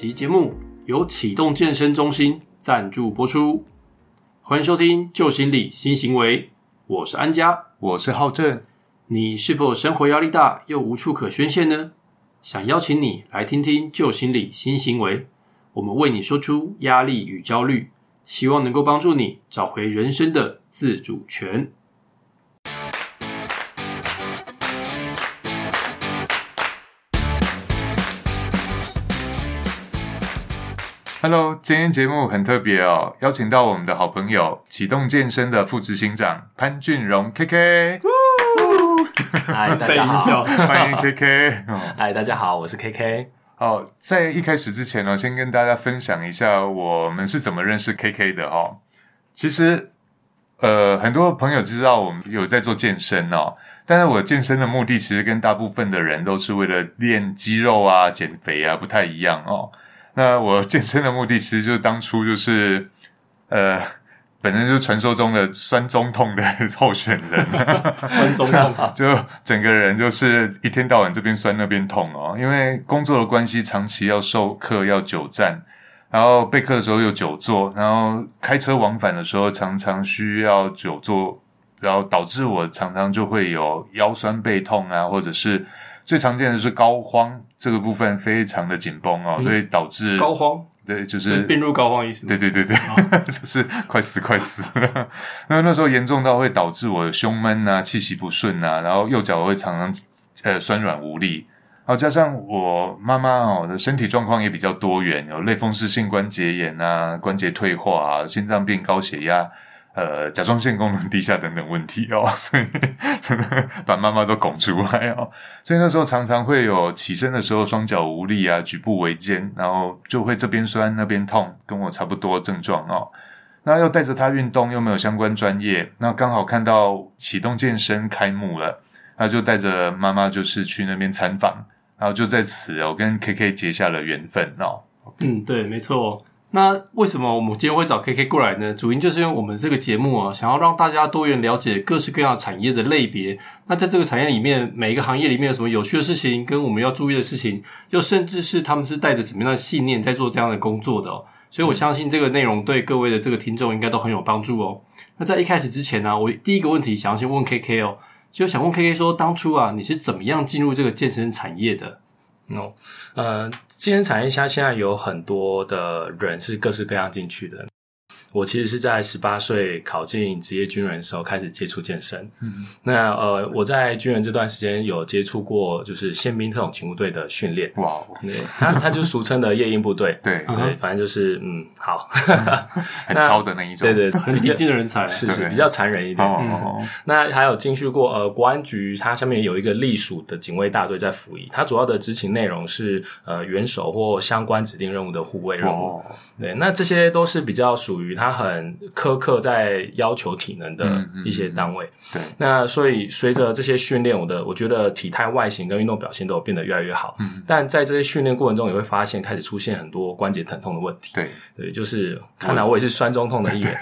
集节目由启动健身中心赞助播出，欢迎收听《旧心理新行为》，我是安家，我是浩正。你是否生活压力大又无处可宣泄呢？想邀请你来听听《旧心理新行为》，我们为你说出压力与焦虑，希望能够帮助你找回人生的自主权。Hello，今天节目很特别哦，邀请到我们的好朋友启动健身的副执行长潘俊荣 KK。嗨，大家好，欢迎 KK。嗨，大家好，我是 KK。哦，在一开始之前呢，先跟大家分享一下我们是怎么认识 KK 的哦。其实，呃，很多朋友知道我们有在做健身哦，但是我健身的目的其实跟大部分的人都是为了练肌肉啊、减肥啊，不太一样哦。那我健身的目的，其实就是当初就是，呃，本身就是传说中的酸中痛的候选人，酸中痛，就整个人就是一天到晚这边酸那边痛哦。因为工作的关系，长期要授课要久站，然后备课的时候又久坐，然后开车往返的时候常常需要久坐，然后导致我常常就会有腰酸背痛啊，或者是。最常见的是高肓，这个部分非常的紧绷哦，所以导致高肓，对，就是病入膏肓意思。对对对对，就是快死快死。那那时候严重到会导致我胸闷啊，气息不顺啊，然后右脚会常常呃酸软无力，然后加上我妈妈哦的身体状况也比较多元，有类风湿性关节炎啊，关节退化啊，心脏病、高血压。呃，甲状腺功能低下等等问题哦，所以真的把妈妈都拱出来哦。所以那时候常常会有起身的时候双脚无力啊，举步维艰，然后就会这边酸那边痛，跟我差不多症状哦。那又带着他运动，又没有相关专业，那刚好看到启动健身开幕了，那就带着妈妈就是去那边参访，然后就在此我跟 K K 结下了缘分哦。嗯，对，没错。那为什么我们今天会找 KK 过来呢？主因就是因为我们这个节目啊，想要让大家多元了解各式各样产业的类别。那在这个产业里面，每一个行业里面有什么有趣的事情，跟我们要注意的事情，又甚至是他们是带着什么样的信念在做这样的工作的哦。所以我相信这个内容对各位的这个听众应该都很有帮助哦。那在一开始之前呢，我第一个问题想要先问 KK 哦，就想问 KK 说，当初啊，你是怎么样进入这个健身产业的？哦，呃，今天产业下现在有很多的人是各式各样进去的。我其实是在十八岁考进职业军人的时候开始接触健身。嗯，那呃，我在军人这段时间有接触过，就是宪兵特种勤务队的训练。哇，对，他他就俗称的夜鹰部队。对对，反正就是嗯，好，很超的那一种。对对，很激进的人才，是是比较残忍一点。哦，那还有进去过呃，国安局，它下面有一个隶属的警卫大队在服役，它主要的执勤内容是呃，元首或相关指定任务的护卫任务。对，那这些都是比较属于。他很苛刻，在要求体能的一些单位。对，那所以随着这些训练，我的我觉得体态、外形跟运动表现都有变得越来越好。嗯，但在这些训练过程中，也会发现开始出现很多关节疼痛的问题。对，对，就是看来我也是酸中痛的一员。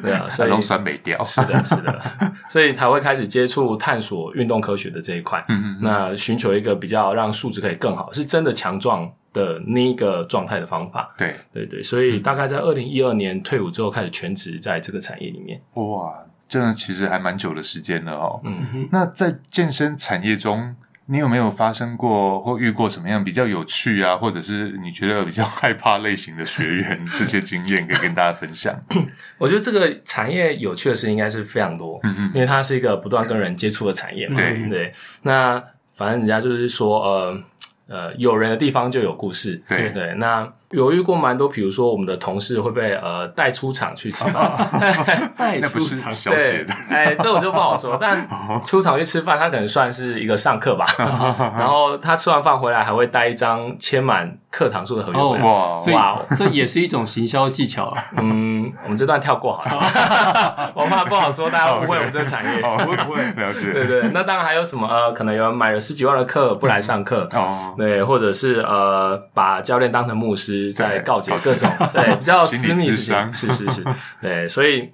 对 啊，所以酸没掉。是的，是的，所以才会开始接触探索运动科学的这一块。嗯嗯，那寻求一个比较让素质可以更好，是真的强壮。的那一个状态的方法，对对对，所以大概在二零一二年退伍之后，开始全职在这个产业里面。哇，真的其实还蛮久的时间了哦。嗯哼，那在健身产业中，你有没有发生过或遇过什么样比较有趣啊，或者是你觉得比较害怕类型的学员这些经验，可以跟大家分享？我觉得这个产业有趣的事应该是非常多，嗯，因为它是一个不断跟人接触的产业嘛。对对，那反正人家就是说，呃。呃，有人的地方就有故事，对对。那有遇过蛮多，比如说我们的同事会被呃带出场去吃饭，带出场，对，哎，这我就不好说。但出场去吃饭，他可能算是一个上课吧。然后他吃完饭回来，还会带一张签满课堂数的合约回来。哇，哇，这也是一种行销技巧。嗯，我们这段跳过好了，我怕不好说，大家误会我们这个产业。不会不会，了解。对对，那当然还有什么呃，可能有人买了十几万的课不来上课哦，对，或者是呃，把教练当成牧师。在告解各种对比较 私密事情，是是是，对，所以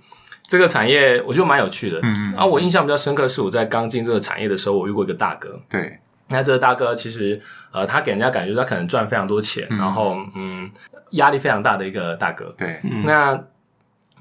这个产业我觉得蛮有趣的。嗯嗯，啊，我印象比较深刻是我在刚进这个产业的时候，我遇过一个大哥。对，那这个大哥其实呃，他给人家感觉他可能赚非常多钱，然后嗯，压力非常大的一个大哥。对，那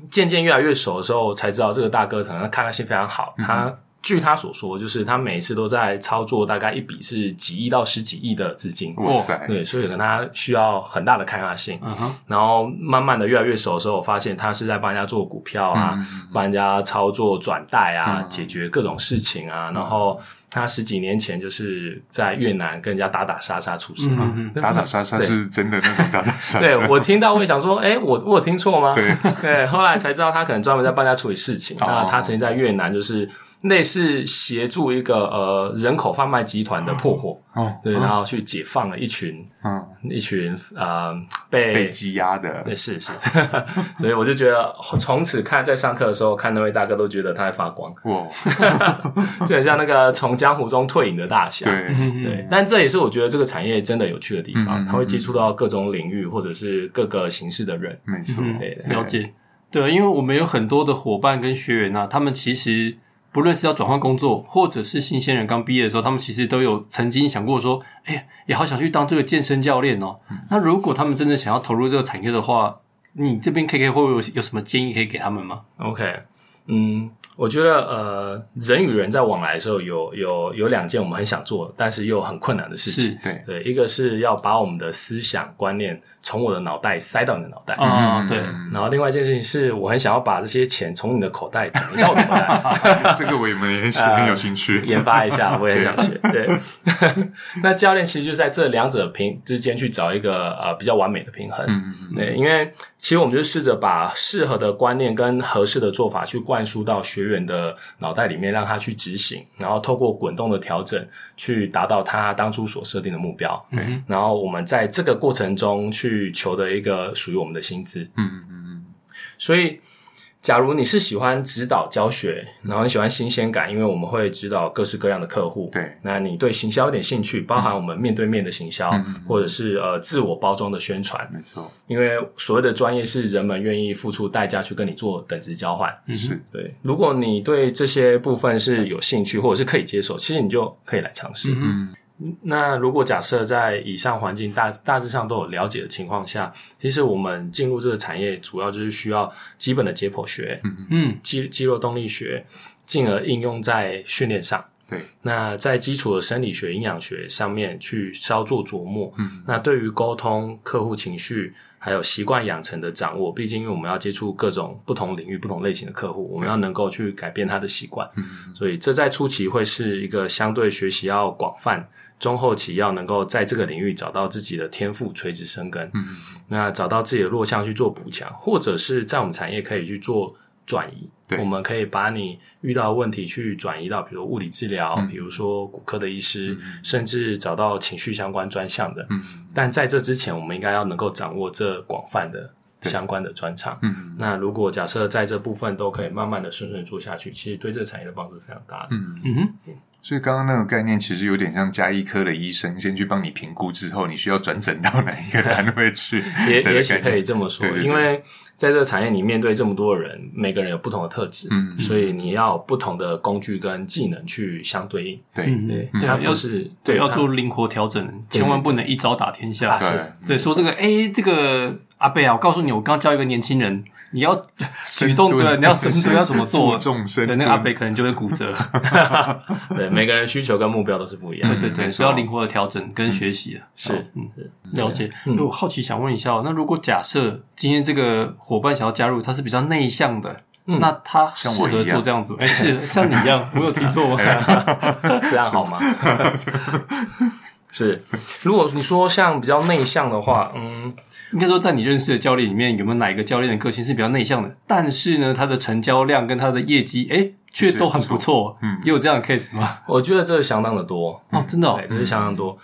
渐渐越来越熟的时候，才知道这个大哥可能他抗压性非常好。他据他所说，就是他每一次都在操作大概一笔是几亿到十几亿的资金。哇塞，对，所以可能他需要很大的抗压性。然后慢慢的越来越熟的时候，我发现他是在帮人家做股票啊，帮人家操作转贷啊，解决各种事情啊。然后他十几年前就是在越南跟人家打打杀杀出事嘛，嗯打打杀杀是真的那种打打杀杀。对我听到会想说，哎，我我有听错吗？对对，后来才知道他可能专门在帮人家处理事情。那他曾经在越南就是类似协助一个呃人口贩卖集团的破获，哦，对，然后去解放了一群嗯，一群呃被被羁押的，对，是是，所以我就觉得从此看在上课的时候看那位大哥都觉得他在发光，哇，就很像那个从江湖中退隐的大侠。对，对，但这也是我觉得这个产业真的有趣的地方，嗯嗯他会接触到各种领域或者是各个形式的人。没错，对对了解。对，因为我们有很多的伙伴跟学员啊，他们其实不论是要转换工作，或者是新鲜人刚毕业的时候，他们其实都有曾经想过说，哎，也好想去当这个健身教练哦。那如果他们真的想要投入这个产业的话，你这边 K K 会不会有有什么建议可以给他们吗？OK，嗯，我觉得呃，人与人在往来的时候有有有两件我们很想做，但是又很困难的事情。对，对，一个是要把我们的思想观念从我的脑袋塞到你的脑袋。啊，对，然后另外一件事情是我很想要把这些钱从你的口袋转移到我的口袋，这个我们也是很有兴趣。研发一下，我也很想学。对，那教练其实就在这两者平之间去找一个呃比较完美的平衡。嗯嗯对，因为其实我们就试着把适合的观念跟合适的做法去灌输到学员的脑袋里面，让他去执行，然后透过滚动的调整，去达到他当初所设定的目标。嗯，然后我们在这个过程中去求得一个属于我们的薪资。嗯嗯嗯所以，假如你是喜欢指导教学，然后你喜欢新鲜感，因为我们会指导各式各样的客户，对，那你对行销有点兴趣，包含我们面对面的行销，或者是呃自我包装的宣传，没错，因为所谓的专业是人们愿意付出代价去跟你做等值交换。是，对，如果你对这些部分是有兴趣或者是可以接受，其实你就可以来尝试。嗯那如果假设在以上环境大大致上都有了解的情况下，其实我们进入这个产业，主要就是需要基本的解剖学、嗯，肌肌肉动力学，进而应用在训练上。对，那在基础的生理学、营养学上面去稍作琢磨。嗯，那对于沟通、客户情绪还有习惯养成的掌握，毕竟因为我们要接触各种不同领域、不同类型的客户，我们要能够去改变他的习惯。嗯，所以这在初期会是一个相对学习要广泛。中后期要能够在这个领域找到自己的天赋，垂直生根。嗯，那找到自己的弱项去做补强，或者是在我们产业可以去做转移。对我们可以把你遇到的问题去转移到，比如物理治疗，比如说骨科的医师，甚至找到情绪相关专项的。嗯，但在这之前，我们应该要能够掌握这广泛的相关的专长。嗯那如果假设在这部分都可以慢慢的顺顺做下去，其实对这个产业的帮助非常大的。嗯嗯哼，所以刚刚那个概念其实有点像加医科的医生，先去帮你评估之后，你需要转诊到哪一个单位去也的也许可以这么说，对对对。因为在这个产业里面对这么多人，每个人有不同的特质，嗯嗯。所以你要有不同的工具跟技能去相对应。对嗯对，对啊，要是对要做灵活调整，千万不能一招打天下。对对，说这个，哎，这个阿贝啊，我告诉你，我刚教一个年轻人，你要举重深蹲对，你要深蹲要怎么做？重深对，蹲那个阿北可能就会骨折。对每个人需求跟目标都是不一样的。对对对，需要灵活的调整跟学习的。是嗯，了解。那我好奇想问一下哦，那如果假设今天这个伙伴想要加入，他是比较内向的，那他适合做这样子吗？哎，是像你一样，我有听错吗？这样好吗？是，如果你说像比较内向的话，嗯，应该说，在你认识的教练里面，有没有哪一个教练的个性是比较内向的？但是呢，他的成交量跟他的业绩，哎，却都很不错。嗯，也有这样的 case 吗？我觉得这是相当的多。哦，真的哦对，，这是相当多。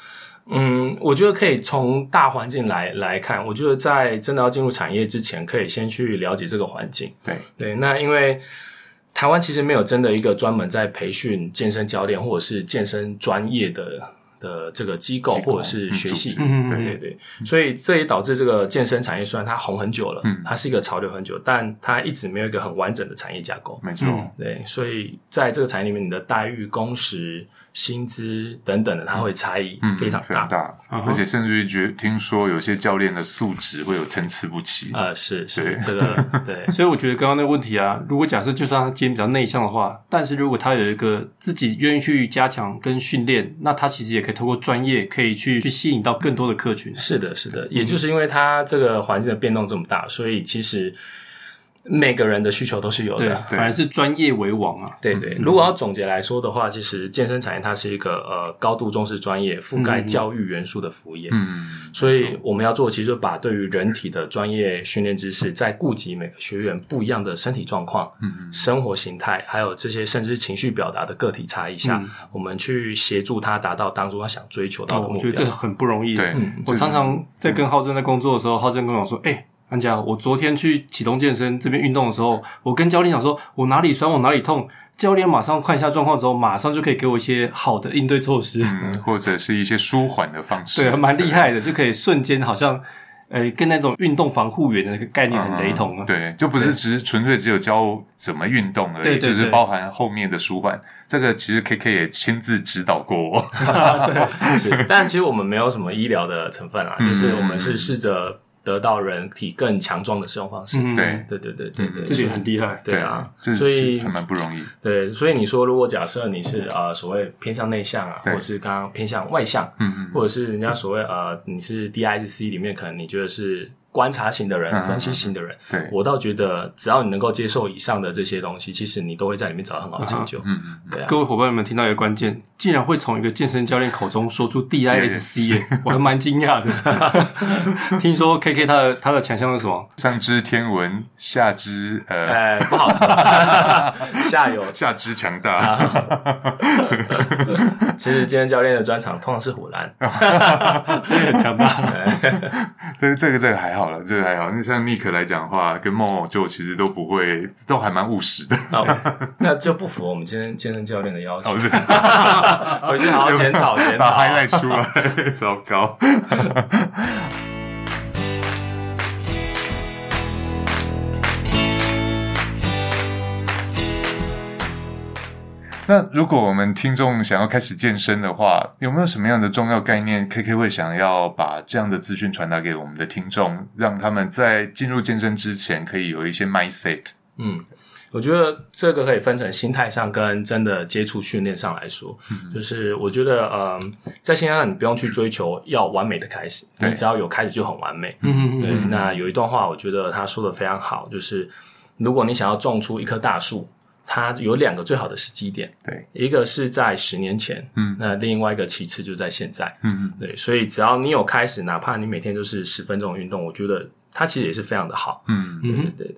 嗯，我觉得可以从大环境来来看。我觉得在真的要进入产业之前，可以先去了解这个环境。对对，那因为台湾其实没有真的一个专门在培训健身教练或者是健身专业的的这个机构或者是学系。嗯嗯嗯对对，所以这也导致这个健身产业虽然它红很久了，嗯它是一个潮流很久，但它一直没有一个很完整的产业架构。没错，嗯对，所以在这个产业里面，你的待遇、工时、薪资等等的，它会差异嗯，非常大。非常大，嗯而且甚至于觉听说有些教练的素质会有参差不齐。呃，是是这个 对，所以我觉得刚刚那个问题啊，如果假设就算他今天比较内向的话，但是如果他有一个自己愿意去加强跟训练，那他其实也可以透过专业，可以去去吸引到更多的客群。是的，是的，也就是因为他这个环境的变动这么大，所以其实每个人的需求都是有，的。反而是专业为王啊。对对，如果要总结来说的话，其实健身产业它是一个呃高度重视专业、覆盖教育元素的服务业。嗯，所以我们要做，其实就把对于人体的专业训练知识，在顾及每个学员不一样的身体状况、嗯生活形态，还有这些甚至情绪表达的个体差异下，我们去协助他达到当初他想追求到的目哦我觉得这个。很不容易。对，我常常在跟浩正在工作的时候，浩正跟我说：“哎、安佳，我昨天去启动健身这边运动的时候，我跟教练讲说，我哪里酸，我哪里痛。教练马上看一下状况之后，马上就可以给我一些好的应对措施。嗯，或者是一些舒缓的方式，对，还蛮厉害的，就可以瞬间好像，呃，跟那种运动防护员的那个概念很雷同啊。对，就不是只是纯粹只有教怎么运动而已，对对对就是包含后面的舒缓。这个其实 K K 也亲自指导过我。是，但其实我们没有什么医疗的成分啊，嗯就是我们是试着得到人体更强壮的使用方式。嗯，对对对对对对，这点很厉害。对啊，所以还蛮不容易。对，所以你说，如果假设你是呃所谓偏向内向啊，或者是刚刚偏向外向，嗯嗯，或者是人家所谓呃你是 DISC 里面可能你觉得是观察型的人、分析型的人，对，我倒觉得只要你能够接受以上的这些东西，其实你都会在里面找到很好的成就。嗯嗯，对啊，各位伙伴们听到一个关键，竟然会从一个健身教练口中说出 DISC，我还蛮惊讶的。听说 KK 他的他的强项是什么？上知天文，下知呃哎，不好说，下有。下肢强大。其实健身教练的专场通常是虎兰，真的很强大。但是这个这个还好了，这个还好。那像 Nick 来讲的话，跟梦梦就其实都不会，都还蛮务实的。好，那就不符合我们今天健身教练的要求 回去好好检讨检讨。把 highlight 出来，糟糕。那如果我们听众想要开始健身的话，有没有什么样的重要概念？K K 会想要把这样的资讯传达给我们的听众，让他们在进入健身之前可以有一些 mindset。嗯，我觉得这个可以分成心态上跟真的接触训练上来说，就是我觉得，嗯，在心态上你不用去追求要完美的开始，你只要有开始就很完美。嗯对，那有一段话，我觉得他说的非常好，就是如果你想要种出一棵大树，它有两个最好的时机点，对，一个是在十年前，嗯，那另外一个其次就在现在，嗯。嗯，对，所以只要你有开始，哪怕你每天都是十分钟的运动，我觉得它其实也是非常的好，嗯，对对对。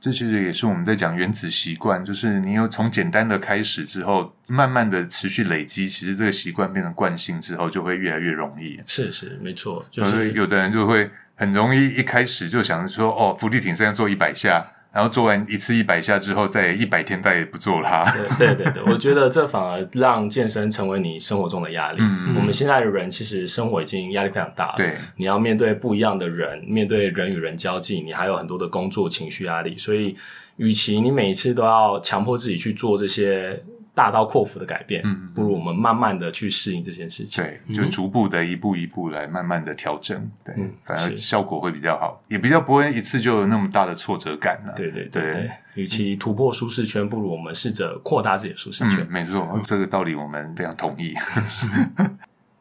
这其实也是我们在讲原子习惯，就是你有从简单的开始之后，慢慢的持续累积，其实这个习惯变成惯性之后，就会越来越容易。是是没错，就所以是有的人就会很容易一开始就想说，哦，伏地挺身要做一百下，然后做完一次一百下之后，再一百天再也不做它。对对对，我觉得这反而让健身成为你生活中的压力。嗯我们现在的人其实生活已经压力非常大了，对，你要面对不一样的人，面对人与人交际，你还有很多的工作情绪压力，所以，与其你每一次都要强迫自己去做这些大刀阔斧的改变，嗯不如我们慢慢的去适应这件事情。对，就逐步的一步一步来慢慢的调整，对，嗯反而效果会比较好，也比较不会一次就有那么大的挫折感了。对对对对对，与其突破舒适圈，不如我们试着扩大自己的舒适圈嗯，。没错，这个道理我们非常同意。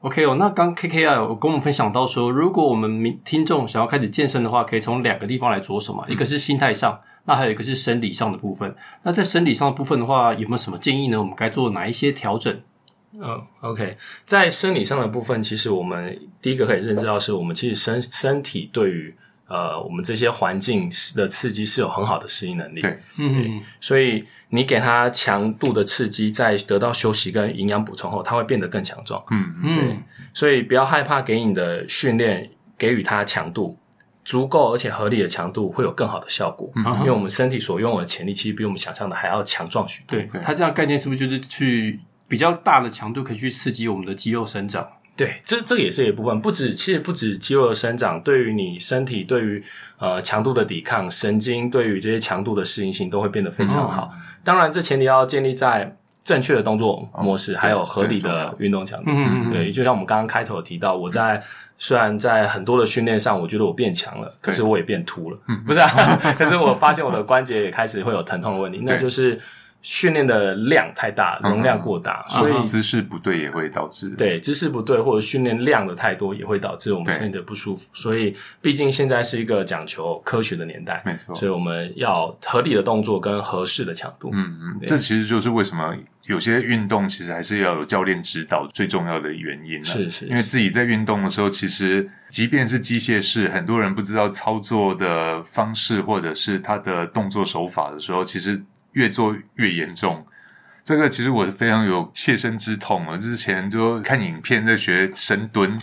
OK 哦，那刚 KK 啊，有跟我们分享到说，如果我们民听众想要开始健身的话，可以从两个地方来着手嘛，一个是心态上，那还有一个是生理上的部分。那在生理上的部分的话，有没有什么建议呢？我们该做哪一些调整？嗯，OK，在生理上的部分，其实我们第一个可以认知到，是我们其实身身体对于呃我们这些环境的刺激是有很好的适应能力。对，嗯，所以你给它强度的刺激，在得到休息跟营养补充后，它会变得更强壮。嗯，嗯，所以不要害怕给你的训练给予它强度。足够而且合理的强度会有更好的效果，因为我们身体所拥有的潜力其实比我们想象的还要强壮许多。对，它这样概念是不是就是去比较大的强度可以去刺激我们的肌肉生长？对，这这也是一部分，不止其实不止肌肉的生长，对于你身体，对于呃强度的抵抗，神经对于这些强度的适应性都会变得非常好。当然，这前提要建立在正确的动作模式，还有合理的运动强度。嗯嗯嗯对，就像我们刚刚开头有提到，我在虽然在很多的训练上，我觉得我变强了，可是我也变秃了，不是、啊？可是我发现我的关节也开始会有疼痛的问题，那就是训练的量太大，容量过大，所以姿势不对也会导致。对姿势不对或者训练量的太多，也会导致我们身体的不舒服。所以，毕竟现在是一个讲求科学的年代，没错所以我们要合理的动作跟合适的强度。嗯嗯，这其实就是为什么有些运动其实还是要有教练指导最重要的原因了。是是因为自己在运动的时候，其实即便是机械式，很多人不知道操作的方式或者是他的动作手法的时候，其实越做越严重。这个其实我非常有切身之痛啊！之前就看影片在学深蹲，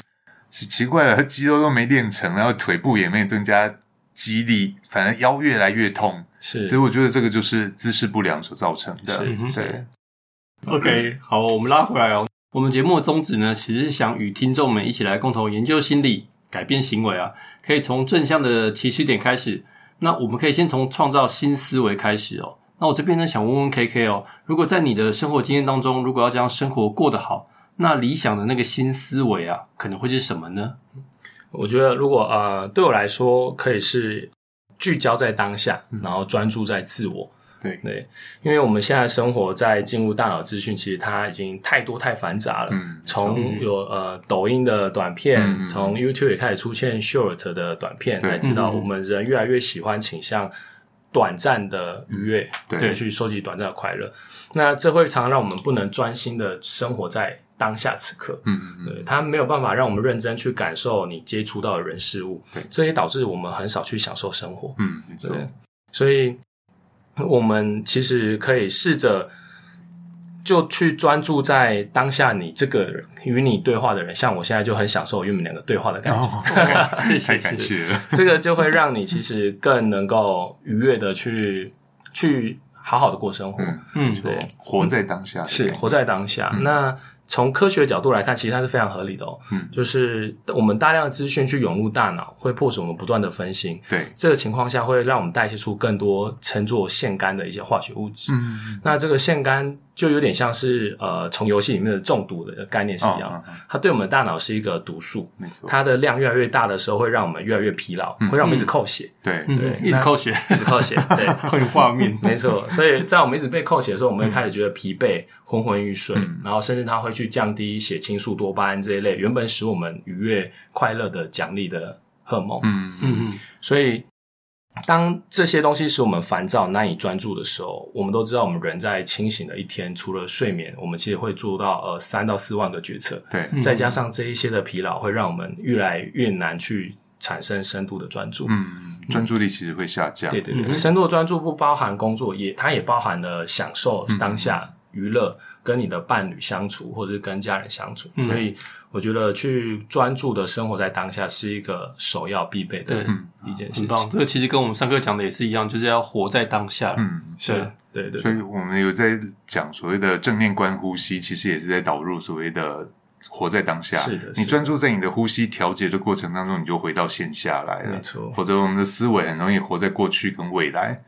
奇奇怪了，肌肉都没练成，然后腿部也没增加肌力，反而腰越来越痛。是所以我觉得这个就是姿势不良所造成的。是对是，OK，好，我们拉回来哦。我们节目的宗旨呢，其实是想与听众们一起来共同研究心理、改变行为啊。可以从正向的起始点开始。那我们可以先从创造新思维开始哦。那我这边呢，想问问 KK 哦，如果在你的生活经验当中，如果要将生活过得好，那理想的那个新思维啊，可能会是什么呢？我觉得如果呃对我来说，可以是聚焦在当下，然后专注在自我。对对，因为我们现在生活在进入大脑资讯，其实它已经太多太繁杂了。嗯从有呃抖音的短片，从 YouTube 也开始出现 Short 的短片，对来知道我们人越来越喜欢倾向短暂的愉悦，对去收集短暂的快乐。那这会常常让我们不能专心的生活在当下此刻。嗯嗯对，它没有办法让我们认真去感受你接触到的人事物对，这也导致我们很少去享受生活。嗯，对，所以我们其实可以试着就去专注在当下你这个人与你对话的人，像我现在就很享受与你们两个对话的感觉。哦，谢谢太感谢了。这个就会让你其实更能够愉悦的去去好好的过生活。嗯嗯，对，活在当下是活在当下。那从科学角度来看，其实它是非常合理的哦。嗯就是我们大量的资讯去涌入大脑，会迫使我们不断的分心。对，这个情况下会让我们代谢出更多称作腺苷的一些化学物质。嗯，那这个腺苷就有点像是呃，从游戏里面的中毒的概念是一样它对我们的大脑是一个毒素。它的量越来越大的时候，会让我们越来越疲劳，会让我们一直扣血，对，嗯对一直扣血，一直扣血。对，会有画面。没错，所以在我们一直被扣血的时候，我们会开始觉得疲惫、昏昏欲睡，嗯。然后甚至它会去降低血清素、多巴胺这一类原本使我们愉悦、快乐的奖励的荷尔蒙。嗯嗯嗯，所以，当这些东西使我们烦躁、难以专注的时候，我们都知道，我们人在清醒的一天，除了睡眠，我们其实会做到呃三到四万个决策，对，再加上这一些的疲劳，会让我们越来越难去产生深度的专注。嗯，专注力其实会下降。对对对，嗯深度的专注不包含工作，也它也包含了享受当下、娱乐、跟你的伴侣相处，或者是跟家人相处。嗯所以我觉得去专注的生活在当下是一个首要必备的一件事情。很棒。这个其实跟我们上课讲的也是一样，就是要活在当下。嗯，是，对对所以我们有在讲所谓的正面观呼吸，其实也是在导入所谓的活在当下。是的是的你专注在你的呼吸调节的过程当中，你就回到线下来了。没错否则我们的思维很容易活在过去跟未来，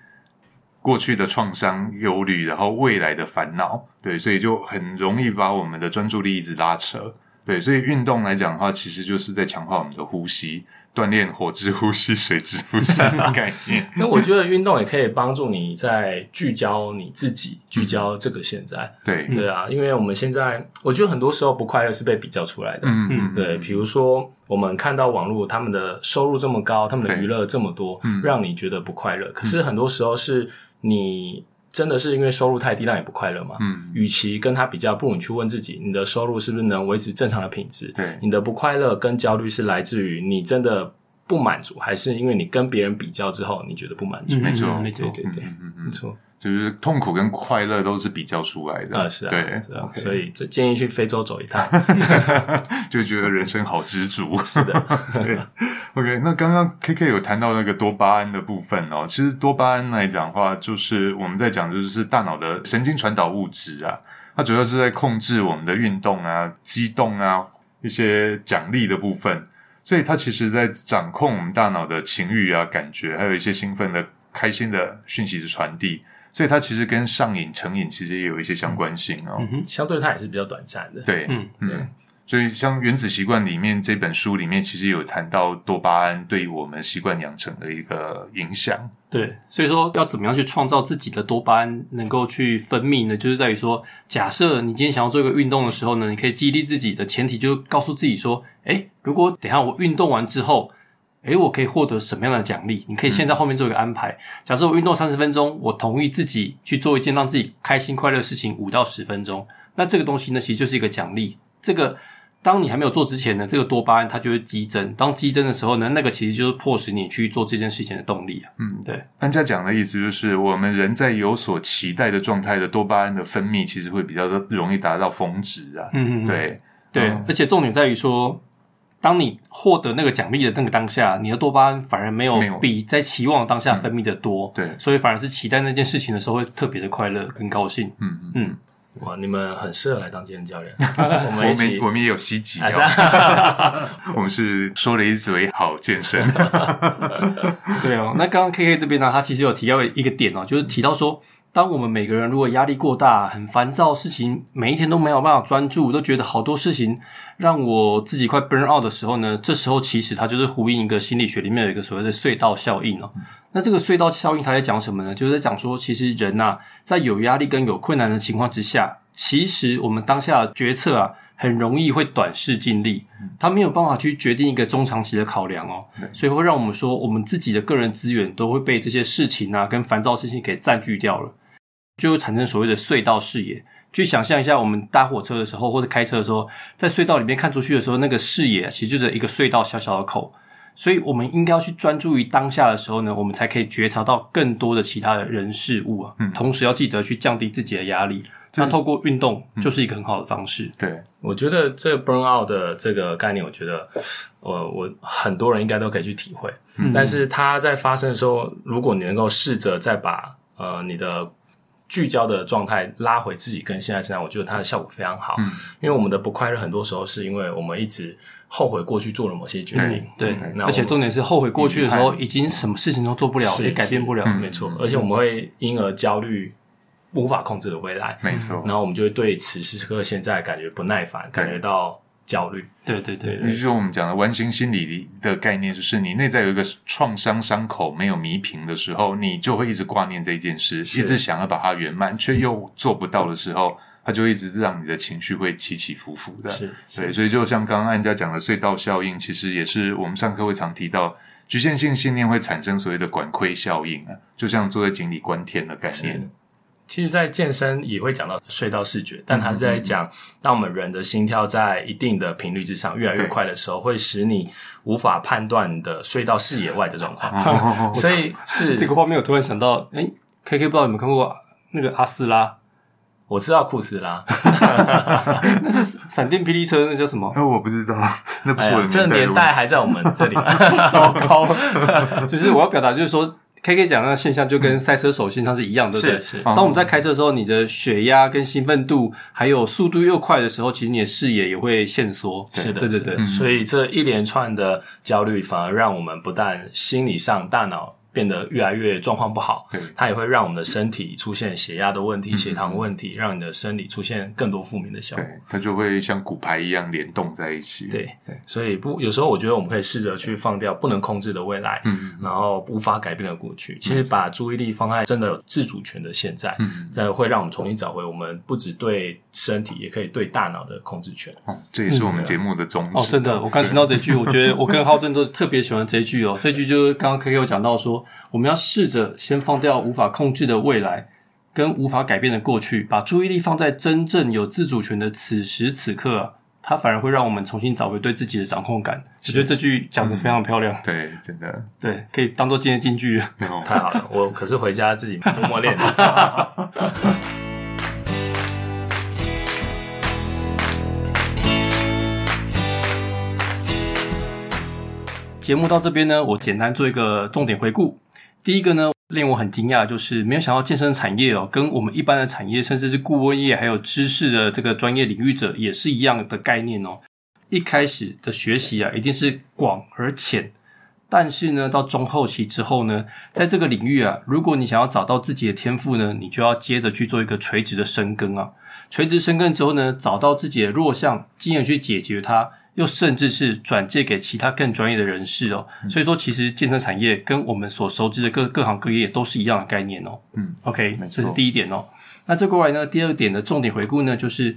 过去的创伤、忧虑，然后未来的烦恼，对，所以就很容易把我们的专注力一直拉扯。对，所以运动来讲的话，其实就是在强化我们的呼吸，锻炼火之呼吸、水之呼吸 的概念。那我觉得运动也可以帮助你在聚焦你自己，聚焦这个现在。对，对啊，因为我们现在，我觉得很多时候不快乐是被比较出来的。嗯嗯，对，比如说我们看到网络他们的收入这么高，他们的对娱乐这么多，嗯让你觉得不快乐。可是很多时候是你真的是因为收入太低让你不快乐吗？嗯，与其跟他比较，不如你去问自己，你的收入是不是能维持正常的品质？对你的不快乐跟焦虑是来自于你真的不满足，还是因为你跟别人比较之后你觉得不满足？嗯没错没错对。对对，没错。就是痛苦跟快乐都是比较出来的。啊，是啊，对，是啊 OK 所以这建议去非洲走一趟。就觉得人生好知足。是的，对，OK，那刚刚 K K 有谈到那个多巴胺的部分哦，其实多巴胺来讲的话，就是我们在讲就是大脑的神经传导物质啊，它主要是在控制我们的运动啊、激动啊、一些奖励的部分，所以它其实在掌控我们大脑的情欲啊、感觉，还有一些兴奋的、开心的讯息的传递。所以它其实跟上瘾、成瘾其实也有一些相关性哦。嗯相对它也是比较短暂的。对，嗯嗯。所以，像《原子习惯》里面这本书里面，其实有谈到多巴胺对于我们习惯养成的一个影响。对，所以说要怎么样去创造自己的多巴胺能够去分泌呢？就是在于说，假设你今天想要做一个运动的时候呢，你可以激励自己的前提，就告诉自己说：，诶，如果等下我运动完之后，诶，我可以获得什么样的奖励？你可以先在后面做一个安排。假设我运动三十分钟，我同意自己去做一件让自己开心快乐的事情，五到十分钟。那这个东西呢，其实就是一个奖励。这个。当你还没有做之前呢，这个多巴胺它就会激增。当激增的时候呢，那个其实就是迫使你去做这件事情的动力啊。嗯，对。安家讲的意思就是，我们人在有所期待的状态的多巴胺的分泌，其实会比较容易达到峰值啊。嗯嗯，对对。而且重点在于说，当你获得那个奖励的那个当下，你的多巴胺反而没有比在期望当下分泌的多。对，所以反而是期待那件事情的时候会特别的快乐跟高兴。嗯嗯嗯。哇，你们很适合来当健身教练。我们一起，我们也有吸集。我们是说了一嘴好健身。对哦，那刚刚 K K 这边呢，他其实有提到一个点哦，就是提到说，当我们每个人如果压力过大、很烦躁，事情每一天都没有办法专注，都觉得好多事情让我自己快 burn out 的时候呢，这时候其实它就是呼应一个心理学里面有一个所谓的隧道效应哦。那这个隧道效应它在讲什么呢？就是在讲说，其实人呐，在有压力跟有困难的情况之下，其实我们当下的决策啊，很容易会短视尽力，他没有办法去决定一个中长期的考量哦，所以会让我们说，我们自己的个人资源都会被这些事情啊，跟烦躁事情给占据掉了，就会产生所谓的隧道视野。去想象一下，我们搭火车的时候或者开车的时候，在隧道里面看出去的时候，那个视野其实就是一个隧道小小的口。所以，我们应该要去专注于当下的时候呢，我们才可以觉察到更多的其他的人事物啊。嗯，同时要记得去降低自己的压力。那透过运动就是一个很好的方式。对，我觉得这个 burn out 的这个概念，我觉得我我很多人应该都可以去体会。嗯但是它在发生的时候，如果你能够试着再把呃你的聚焦的状态拉回自己跟现在身上，我觉得它的效果非常好。嗯，因为我们的不快乐很多时候是因为我们一直。后悔过去做了某些决定，对，而且重点是后悔过去的时候，已经什么事情都做不了，也改变不了，没错。而且我们会因而焦虑，无法控制的未来，没错。然后我们就会对此时此刻现在感觉不耐烦，感觉到焦虑。对对对，也就是我们讲的完形心理的概念，就是你内在有一个创伤伤口没有弥平的时候，你就会一直挂念这件事，一直想要把它圆满，却又做不到的时候。它就一直让你的情绪会起起伏伏的，是，对，所以就像刚刚安家讲的隧道效应，其实也是我们上课会常提到，局限性信念会产生所谓的管窥效应啊，就像坐在井里观天的概念。其实，在健身也会讲到隧道视觉，但它是在讲，当我们人的心跳在一定的频率之上越来越快的时候，会使你无法判断的隧道视野外的状况。所以是这个画面，我突然想到，哎，K K 不知道有没有看过那个阿斯拉。我知道库斯拉，那是闪电霹雳车，那叫什么？那我不知道，那不是我的这年代还在我们这里，糟糕。就是我要表达，就是说，K K 讲那个现象就跟赛车手现象是一样的，对是是。当我们在开车的时候，你的血压跟兴奋度，还有速度又快的时候，其实你的视野也会限缩。是的，对对对。所以这一连串的焦虑，反而让我们不但心理上、大脑。变得越来越状况不好，对，它也会让我们的身体出现血压的问题、血糖问题，让你的生理出现更多负面的效果。对，它就会像骨牌一样联动在一起。对对，所以不有时候我觉得我们可以试着去放掉不能控制的未来，嗯，然后无法改变的过去，其实把注意力放在真的有自主权的现在，嗯，再会让我们重新找回我们不只对身体，也可以对大脑的控制权。哦，这也是我们节目的宗旨。哦，真的，我刚听到这句，我觉得我跟浩正都特别喜欢这句哦。这句就是刚刚 K K 有讲到说。我们要试着先放掉无法控制的未来跟无法改变的过去，把注意力放在真正有自主权的此时此刻，它反而会让我们重新找回对自己的掌控感。我觉得这句讲的非常漂亮，对，真的，对，可以当做今天金句。太好了，我可是回家自己默默练。节目到这边呢，我简单做一个重点回顾。第一个呢，令我很惊讶，就是没有想到健身产业哦，跟我们一般的产业，甚至是顾问业，还有知识的这个专业领域者，也是一样的概念哦。一开始的学习啊，一定是广而浅。但是呢，到中后期之后呢，在这个领域啊，如果你想要找到自己的天赋呢，你就要接着去做一个垂直的深耕啊。垂直深耕之后呢，找到自己的弱项，进而去解决它，又甚至是转借给其他更专业的人士哦。所以说，其实健身产业跟我们所熟知的各各行各业都是一样的概念哦。嗯，OK，这是第一点哦。那这过来呢，第二点的重点回顾呢，就是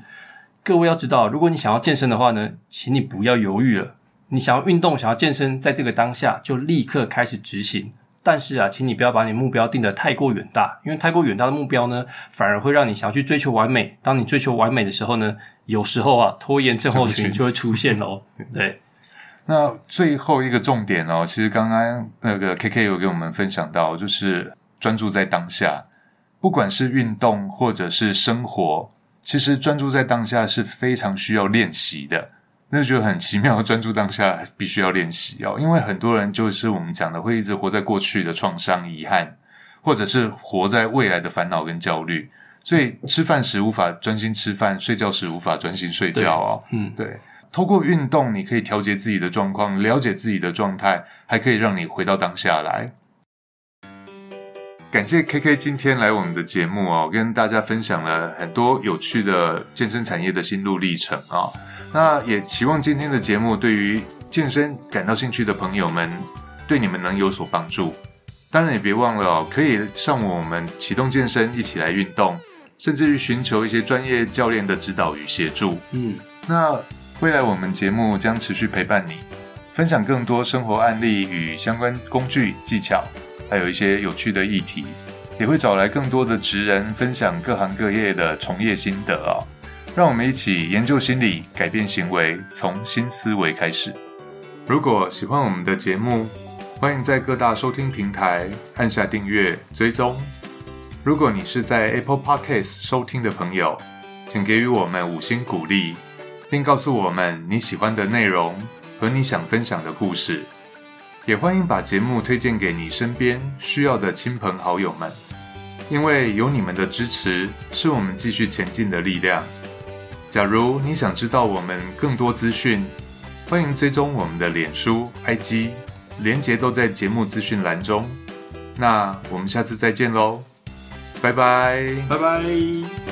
各位要知道，如果你想要健身的话呢，请你不要犹豫了。你想要运动，想要健身，在这个当下就立刻开始执行。但是啊，请你不要把你目标定得太过远大，因为太过远大的目标呢，反而会让你想要去追求完美。当你追求完美的时候呢，有时候啊，拖延症候群就会出现喽。对，那最后一个重点哦，其实刚刚那个 K K 有给我们分享到，就是专注在当下，不管是运动或者是生活，其实专注在当下是非常需要练习的。那就觉得很奇妙，专注当下必须要练习哦，因为很多人就是我们讲的，会一直活在过去的创伤、遗憾，或者是活在未来的烦恼跟焦虑，所以吃饭时无法专心吃饭，睡觉时无法专心睡觉哦。嗯，对，透过运动，你可以调节自己的状况，了解自己的状态，还可以让你回到当下来。感谢 KK 今天来我们的节目哦，跟大家分享了很多有趣的健身产业的心路历程啊、那也期望今天的节目对于健身感到兴趣的朋友们，对你们能有所帮助。当然也别忘了哦，可以上我们启动健身一起来运动，甚至于寻求一些专业教练的指导与协助。嗯，那未来我们节目将持续陪伴你，分享更多生活案例与相关工具技巧，还有一些有趣的议题，也会找来更多的职人分享各行各业的从业心得哦。让我们一起研究心理，改变行为，从新思维开始。如果喜欢我们的节目，欢迎在各大收听平台按下订阅追踪。如果你是在 Apple Podcast 收听的朋友，请给予我们五星鼓励，并告诉我们你喜欢的内容和你想分享的故事。也欢迎把节目推荐给你身边需要的亲朋好友们，因为有你们的支持，是我们继续前进的力量。假如你想知道我们更多资讯，欢迎追踪我们的脸书、IG，连结都在节目资讯栏中。那我们下次再见喽，拜拜。拜拜。